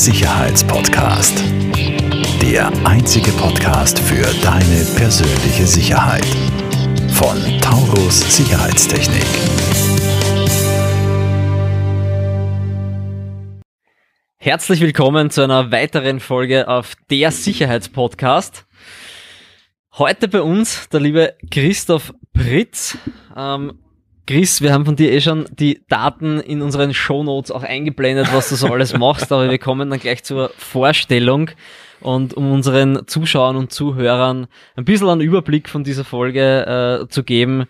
Sicherheitspodcast. Der einzige Podcast für deine persönliche Sicherheit. Von Taurus Sicherheitstechnik. Herzlich willkommen zu einer weiteren Folge auf der Sicherheitspodcast. Heute bei uns der liebe Christoph Pritz. Ähm, Chris, wir haben von dir eh schon die Daten in unseren Shownotes auch eingeblendet, was du so alles machst, aber wir kommen dann gleich zur Vorstellung. Und um unseren Zuschauern und Zuhörern ein bisschen einen Überblick von dieser Folge äh, zu geben,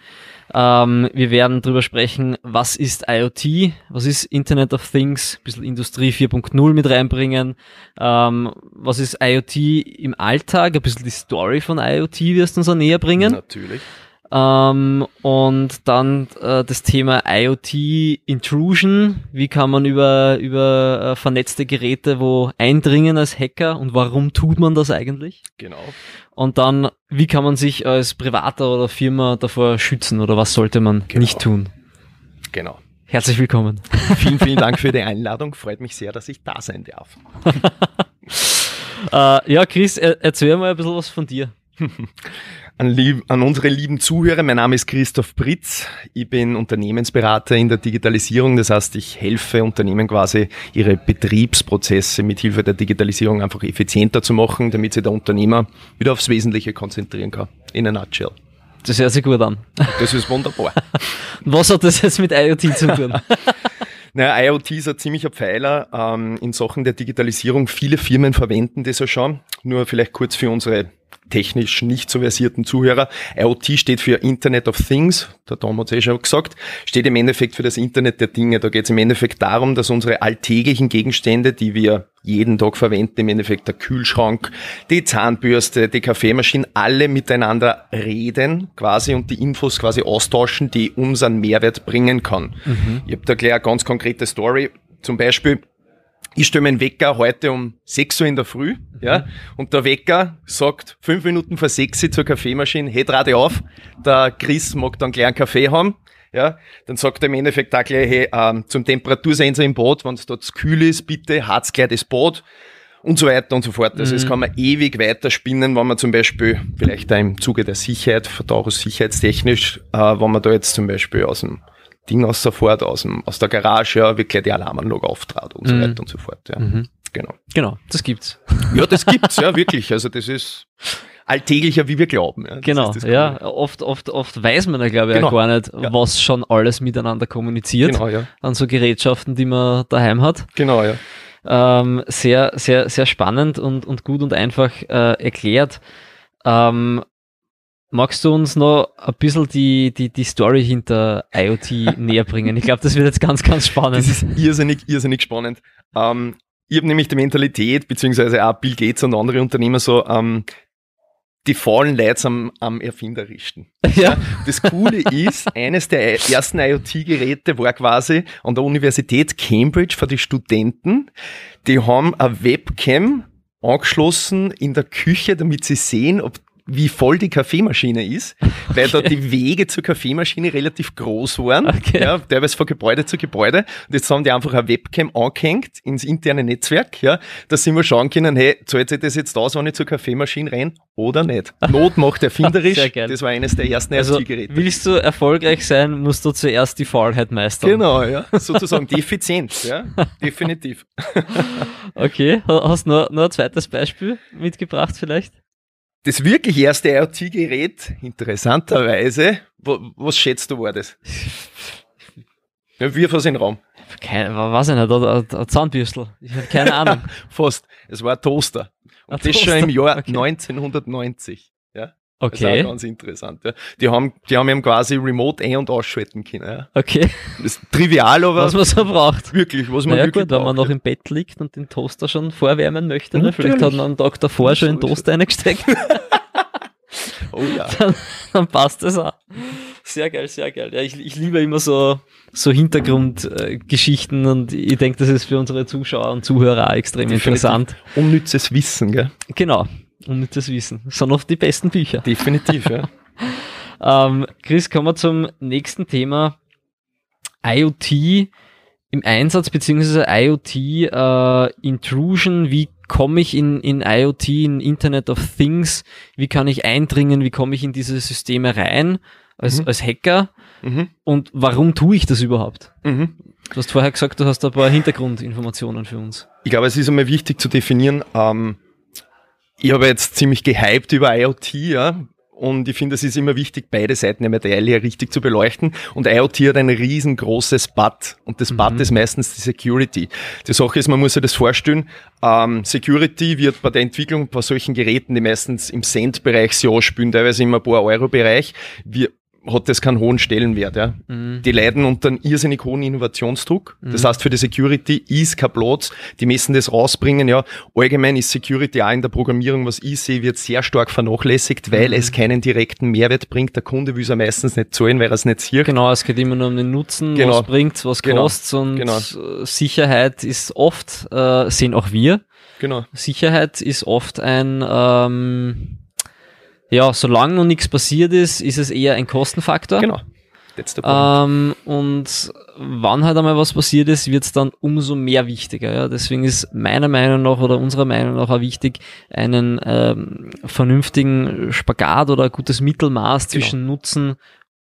ähm, wir werden darüber sprechen, was ist IoT, was ist Internet of Things, ein bisschen Industrie 4.0 mit reinbringen, ähm, was ist IoT im Alltag, ein bisschen die Story von IoT wirst du uns auch näher bringen. Natürlich. Ähm, und dann äh, das Thema IoT Intrusion. Wie kann man über, über äh, vernetzte Geräte wo eindringen als Hacker und warum tut man das eigentlich? Genau. Und dann, wie kann man sich als Privater oder Firma davor schützen oder was sollte man Genau. nicht tun? Genau. Herzlich willkommen. Vielen, vielen Dank für die Einladung. Freut mich sehr, dass ich da sein darf. Äh, ja, Chris, er, erzähl mal ein bisschen was von dir. An, lieb, an unsere lieben Zuhörer, mein Name ist Christoph Pritz. Ich bin Unternehmensberater in der Digitalisierung. Das heißt, ich helfe Unternehmen quasi, ihre Betriebsprozesse mit Hilfe der Digitalisierung einfach effizienter zu machen, damit sich der Unternehmer wieder aufs Wesentliche konzentrieren kann. In a nutshell. Das hört sich gut an. Das ist wunderbar. Was hat das jetzt mit IoT zu tun? Naja, IoT ist ein ziemlicher Pfeiler ähm, in Sachen der Digitalisierung. Viele Firmen verwenden das ja schon. Nur vielleicht kurz für unsere technisch nicht so versierten Zuhörer. IoT steht für Internet of Things, der Tom hat es eh schon gesagt, steht im Endeffekt für das Internet der Dinge. Da geht es im Endeffekt darum, dass unsere alltäglichen Gegenstände, die wir jeden Tag verwenden, im Endeffekt der Kühlschrank, die Zahnbürste, die Kaffeemaschine, alle miteinander reden quasi und die Infos quasi austauschen, die uns einen Mehrwert bringen kann. Ich habe da gleich eine ganz konkrete Story. Zum Beispiel, ich stelle meinen Wecker heute um 6 Uhr in der Früh, ja, und der Wecker sagt fünf Minuten vor 6 Uhr zur Kaffeemaschine, hey, dreh auf, der Chris mag dann gleich einen Kaffee haben, ja, dann sagt er im Endeffekt auch gleich, hey, ähm, zum Temperatursensor im Bad, wenn es dort zu kühl ist, bitte harz gleich das Bad und so weiter und so fort. Also das kann man ewig weiter spinnen, wenn man zum Beispiel, vielleicht auch im Zuge der Sicherheit, Verdaurus sicherheitstechnisch, äh, wenn man da jetzt zum Beispiel aus dem Ding aus sofort, aus, dem, aus der Garage, ja, wirklich die Alarmanlage auftrat und so Mhm. weiter und so fort. Ja. Genau. Genau, das gibt's. Ja, das gibt's, ja, wirklich. Also das ist alltäglicher, wie wir glauben. Ja. Genau, ja. Oft, oft, oft weiß man ja, glaube ich, Genau. auch gar nicht, Ja. was schon alles miteinander kommuniziert Genau, ja. an so Gerätschaften, die man daheim hat. Genau, ja. Ähm, sehr, sehr, sehr spannend und, und gut und einfach äh, erklärt. Ähm, magst du uns noch ein bisschen die, die, die Story hinter IoT näher bringen? Ich glaube, das wird jetzt ganz, ganz spannend. Das ist irrsinnig, irrsinnig spannend. Ähm, ich habe nämlich die Mentalität, beziehungsweise auch Bill Gates und andere Unternehmer so, ähm, die fallen Leute am, am Erfinderischen. ja. Das Coole ist, eines der ersten IoT-Geräte war quasi an der Universität Cambridge für die Studenten. Die haben eine Webcam angeschlossen in der Küche, damit sie sehen, ob wie voll die Kaffeemaschine ist, weil da die Wege zur Kaffeemaschine relativ groß waren, Okay. ja, teilweise von Gebäude zu Gebäude. Und jetzt haben die einfach eine Webcam angehängt ins interne Netzwerk, ja, dass sie mal schauen können, hey, zahlt sich das jetzt aus, wenn ich zur Kaffeemaschine renne oder nicht? Not macht erfinderisch. Sehr geil. Das war eines der ersten Also, IoT-Geräte. willst du erfolgreich sein, musst du zuerst die Faulheit meistern. Genau, ja. Sozusagen die Effizienz, ja. Definitiv. Okay, Ha- hast du noch, noch ein zweites Beispiel mitgebracht vielleicht? Das wirklich erste IoT-Gerät, interessanterweise, wo, was schätzt du, war das? Ja, wirf was in den Raum. Keine, weiß ich nicht, oder ein Zahnbürstel. Ich habe keine Ahnung. Fast. Es war ein Toaster. Ein Und das Toaster, schon im Jahr okay. 1990. Ja. Das ist auch Okay, ganz interessant. Ja. Die haben, die haben eben quasi remote ein- und ausschalten können. Ja. okay, Das ist trivial, aber was man so braucht. wirklich, was man Naja wirklich gut, wenn man braucht, noch im Bett liegt und den Toaster schon vorwärmen möchte, ne? vielleicht hat man einen Tag davor schon ist Toaster reingesteckt. Oh ja. dann, dann passt das auch. Sehr geil, sehr geil. Ja, ich, ich liebe immer so, so Hintergrundgeschichten und ich denke, das ist für unsere Zuschauer und Zuhörer auch extrem Definitiv. interessant. Unnützes Wissen, gell? Genau, unnützes Wissen. Das sind oft die besten Bücher. Definitiv, ja. Ähm, Chris, kommen wir zum nächsten Thema. IoT im Einsatz beziehungsweise IoT äh, Intrusion, wie komme ich in, in IoT, in Internet of Things, wie kann ich eindringen, wie komme ich in diese Systeme rein als, Mhm. als Hacker Mhm. und warum tue ich das überhaupt? Mhm. Du hast vorher gesagt, du hast ein paar Hintergrundinformationen für uns. Ich glaube, es ist einmal wichtig zu definieren, ähm, ich habe jetzt ziemlich gehypt über IoT, ja. Und ich finde, es ist immer wichtig, beide Seiten der Medaille richtig zu beleuchten. Und IoT hat ein riesengroßes But. Und das Mhm. ist meistens die Security. Die Sache ist, man muss sich das vorstellen, ähm, Security wird bei der Entwicklung bei solchen Geräten, die meistens im Cent-Bereich sich anspielen, teilweise im ein paar Euro-Bereich, hat das keinen hohen Stellenwert. Ja. Mhm. Die leiden unter einem irrsinnig hohen Innovationsdruck. Das Mhm. heißt, für die Security ist kein Platz. Die müssen das rausbringen. Ja, allgemein ist Security auch in der Programmierung, was ich sehe, wird sehr stark vernachlässigt, weil Mhm. es keinen direkten Mehrwert bringt. Der Kunde will es ja meistens nicht zahlen, weil er es nicht sieht. Genau, es geht immer nur um den Nutzen, Genau. was bringt's, was Genau. kostet's und Genau. äh, Sicherheit ist oft, äh, sehen auch wir, Genau. Sicherheit ist oft ein, ähm, ja, solange noch nichts passiert ist, ist es eher ein Kostenfaktor. Genau. That's the point. Ähm, und wann halt einmal was passiert ist, wird es dann umso mehr wichtiger. Ja? Deswegen ist meiner Meinung nach oder unserer Meinung nach auch wichtig, einen ähm, vernünftigen Spagat oder ein gutes Mittelmaß Genau. zwischen Nutzen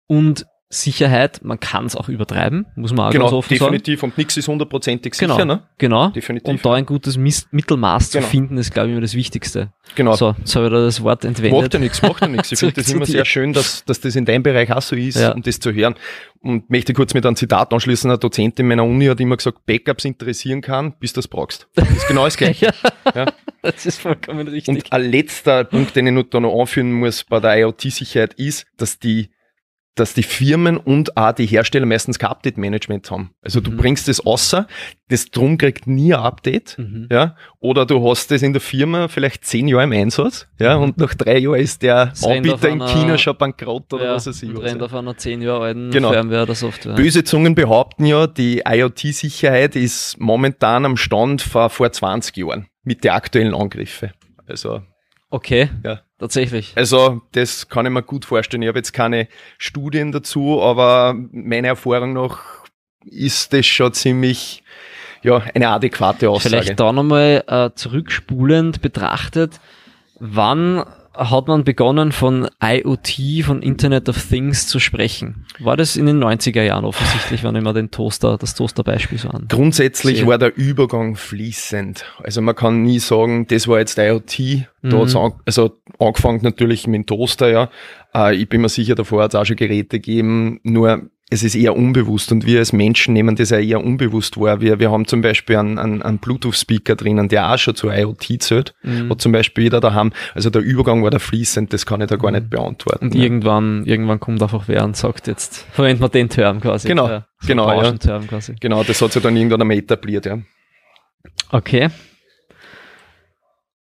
und Sicherheit. Man kann es auch übertreiben, muss man auch ganz genau, offen sagen. definitiv. Und nichts ist hundertprozentig Genau. sicher. Ne? Genau. Definitiv. Und da ein gutes Mis Mittelmaß zu Genau. finden, ist, glaube ich, immer das Wichtigste. Genau. So, jetzt habe ich da das Wort entwendet. Macht ja nichts, macht ja nichts. Ich finde das zu immer sehr schön, dass, dass das in deinem Bereich auch so ist, Ja. um das zu hören. Und möchte kurz mit einem Zitat anschließen. Eine Dozentin meiner Uni hat immer gesagt, Backups interessieren kann, bis du das brauchst. Das ist genau das Gleiche. ja, Ja. das ist vollkommen richtig. Und ein letzter Punkt, den ich noch da noch anführen muss bei der IoT-Sicherheit ist, dass die dass die Firmen und auch die Hersteller meistens kein Update-Management haben. Also du Mhm. bringst das außer, das drum kriegt nie ein Update, mhm. ja, oder du hast das in der Firma vielleicht zehn Jahre im Einsatz, ja, Mhm. und nach drei Jahren ist der rennt Anbieter in China schon bankrott oder ja, was weiß ich. und was, rennt auf einer zehn Jahre alten Genau. Firmware oder Software. Böse Zungen behaupten ja, die IoT-Sicherheit ist momentan am Stand vor, vor 20 Jahren mit den aktuellen Angriffen. Also Okay, Ja. tatsächlich. Also, das kann ich mir gut vorstellen. Ich habe jetzt keine Studien dazu, aber meiner Erfahrung nach ist das schon ziemlich, ja, eine adäquate Aussage. Vielleicht da nochmal äh, zurückspulend betrachtet, wann hat man begonnen von IoT, von Internet of Things zu sprechen? War das in den 90er Jahren offensichtlich, wenn ich mal den Toaster, das Toaster-Beispiel so an. Grundsätzlich war der Übergang fließend. Also man kann nie sagen, das war jetzt IoT. Da Mhm. hat's an, also angefangen natürlich mit dem Toaster, ja. Äh, ich bin mir sicher, davor hat es auch schon Geräte gegeben, nur es ist eher unbewusst und wir als Menschen nehmen das ja eher unbewusst wahr. Wir, wir haben zum Beispiel einen, einen, einen Bluetooth-Speaker drinnen, der auch schon zu IoT zählt. Mhm. Hat zum Beispiel jeder daheim. Also der Übergang war da fließend, das kann ich da gar nicht beantworten. Und ja. irgendwann, irgendwann kommt einfach wer und sagt jetzt, verwenden wir den Term quasi. Genau, Ja, so genau, ja. Quasi. Genau, das hat sich dann irgendwann einmal etabliert, ja. Okay.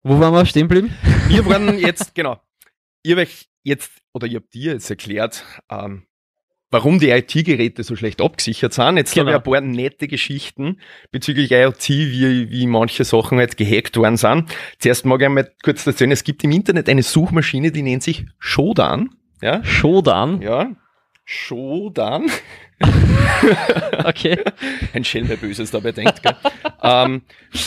Wo waren wir stehen geblieben? Wir waren jetzt, genau, habe euch jetzt, oder ich habe dir jetzt erklärt, ähm, warum die IT-Geräte so schlecht abgesichert sind. Jetzt Genau. habe ich ein paar nette Geschichten bezüglich IoT, wie, wie manche Sachen halt gehackt worden sind. Zuerst mag ich einmal kurz erzählen, es gibt im Internet eine Suchmaschine, die nennt sich Shodan. Ja, Shodan. ja. Shodan. Okay. Ein Schelm, wer Böses dabei denkt. Gell? ähm,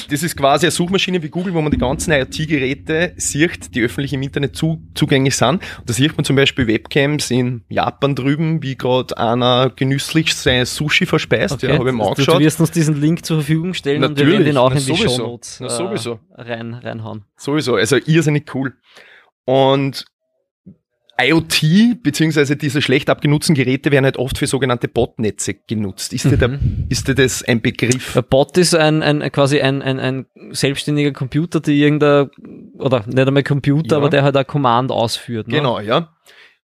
das ist quasi eine Suchmaschine wie Google, wo man die ganzen IoT-Geräte sieht, die öffentlich im Internet zu, zugänglich sind. Und da sieht man zum Beispiel Webcams in Japan drüben, wie gerade einer genüsslich sein Sushi verspeist. Ja, habe ich mir du, du angeschaut. wirst uns diesen Link zur Verfügung stellen und wir Natürlich, werden den auch na in die sowieso, Shownotes na sowieso. Äh, rein, reinhauen. Sowieso, also irrsinnig cool. Und IoT, beziehungsweise diese schlecht abgenutzten Geräte werden halt oft für sogenannte Botnetze genutzt. Ist, dir, der, Mhm. ist dir das ein Begriff? Ein Bot ist ein, ein quasi ein, ein, ein selbstständiger Computer, der irgendein, oder nicht einmal Computer, Ja. aber der halt ein Command ausführt. Ne? Genau, ja.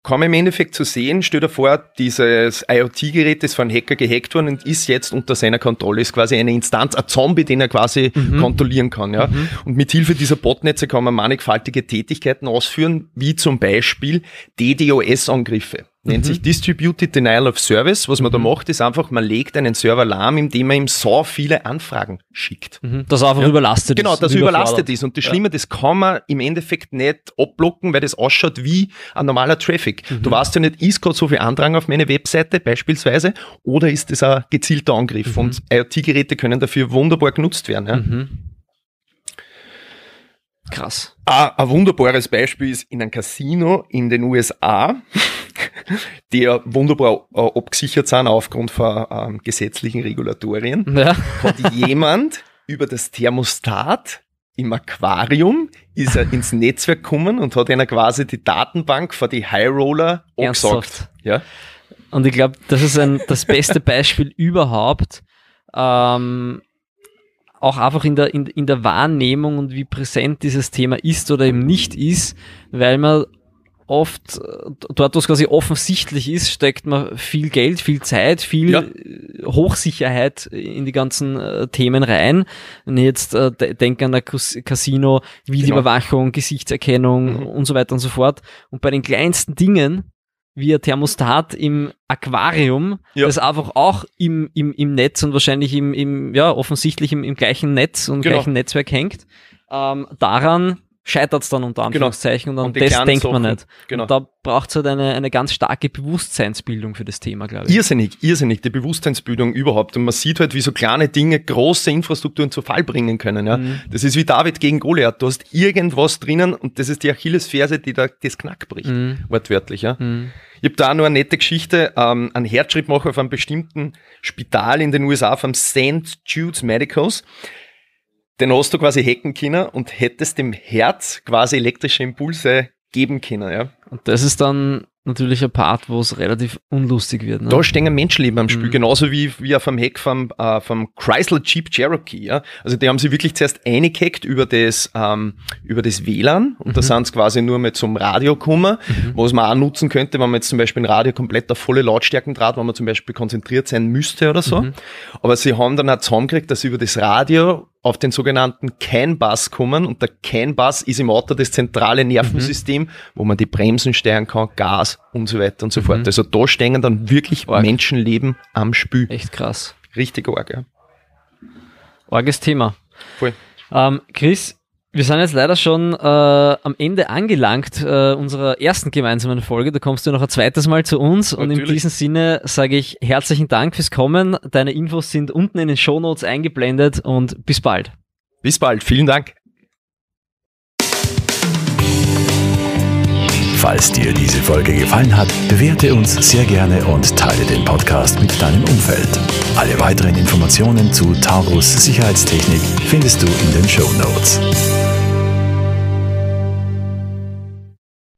Kann man im Endeffekt zu sehen, stell dir vor, dieses IoT-Gerät ist von Hacker gehackt worden und ist jetzt unter seiner Kontrolle, ist quasi eine Instanz, ein Zombie, den er quasi Mhm. kontrollieren kann, ja. Mhm. Und mit Hilfe dieser Botnetze kann man mannigfaltige Tätigkeiten ausführen, wie zum Beispiel DDoS-Angriffe. Nennt sich Distributed Denial of Service. Was man da macht, ist einfach, man legt einen Server lahm, indem man ihm so viele Anfragen schickt. Mhm. Das einfach überlastet Genau, ist. dass und er überlastet ist. Und das Schlimme, das kann man im Endeffekt nicht abblocken, weil das ausschaut wie ein normaler Traffic. Du weißt ja nicht, ist gerade so viel Andrang auf meine Webseite beispielsweise oder ist das ein gezielter Angriff? Und IoT-Geräte können dafür wunderbar genutzt werden. Ja? Mhm. Krass. Ah, ein wunderbares Beispiel ist in einem Casino in den USA, die ja wunderbar äh, abgesichert sind aufgrund von ähm, gesetzlichen Regulatorien, Ja. hat jemand über das Thermostat im Aquarium ist er ins Netzwerk gekommen und hat einer quasi die Datenbank von die High Roller angesagt. Ja? Und ich glaube, das ist ein, das beste Beispiel überhaupt. Ähm, auch einfach in der, in, in der Wahrnehmung und wie präsent dieses Thema ist oder eben nicht ist, weil man oft dort, wo es quasi offensichtlich ist, steckt man viel Geld, viel Zeit, viel Ja. Hochsicherheit in die ganzen äh, Themen rein. Wenn ich jetzt äh, de- denke an Cas- Casino, Videoüberwachung, Gesichtserkennung Mhm. und so weiter und so fort. Und bei den kleinsten Dingen, wie ein Thermostat im Aquarium, Ja. das einfach auch im, im, im Netz und wahrscheinlich im, im ja, offensichtlich im, im gleichen Netz und Genau. gleichen Netzwerk hängt, ähm, daran scheitert es dann unter Genau. Anführungszeichen und an Und das denkt man nicht. genau. Und da braucht es halt eine, eine ganz starke Bewusstseinsbildung für das Thema, glaube ich. Irrsinnig, irrsinnig, die Bewusstseinsbildung überhaupt. Und man sieht halt, wie so kleine Dinge große Infrastrukturen zu Fall bringen können. Ja. Mhm. Das ist wie David gegen Goliath. Du hast irgendwas drinnen und das ist die Achillesferse, die da das Knack bricht. Mhm. Wortwörtlich, ja. Mhm. Ich habe da auch noch eine nette Geschichte, ähm, einen Herzschrittmacher auf einem bestimmten Spital in den USA vom St. Jude's Medicals. Den hast du quasi hacken können und hättest dem Herz quasi elektrische Impulse geben können. Ja. Und das ist dann natürlich ein Part, wo es relativ unlustig wird. Ne? Da stehen Menschenleben am Spiel, Mhm. genauso wie, wie auf dem Heck vom, äh, vom Chrysler Jeep Cherokee. Ja? Also die haben sie wirklich zuerst eingehackt über das, ähm, über das WLAN und da sind sie quasi nur mit zum Radio gekommen, was man auch nutzen könnte, wenn man jetzt zum Beispiel ein Radio komplett auf volle Lautstärken draht, wenn man zum Beispiel konzentriert sein müsste oder so. Aber sie haben dann auch zusammengekriegt, dass sie über das Radio auf den sogenannten CAN-Bus kommen und der CAN-Bus ist im Auto das zentrale Nervensystem, wo man die Bremsen steuern kann, Gas und so weiter und so fort. Also da stehen dann wirklich Arg. Menschenleben am Spiel. Echt krass. Richtig arg, ja. Arges Thema. Voll. Ähm, Chris, wir sind jetzt leider schon äh, am Ende angelangt äh, unserer ersten gemeinsamen Folge. Da kommst du noch ein zweites Mal zu uns und in Natürlich. diesem Sinne sage ich herzlichen Dank fürs Kommen. Deine Infos sind unten in den Shownotes eingeblendet und bis bald. Bis bald, vielen Dank. Falls dir diese Folge gefallen hat, bewerte uns sehr gerne und teile den Podcast mit deinem Umfeld. Alle weiteren Informationen zu Taurus Sicherheitstechnik findest du in den Show Notes.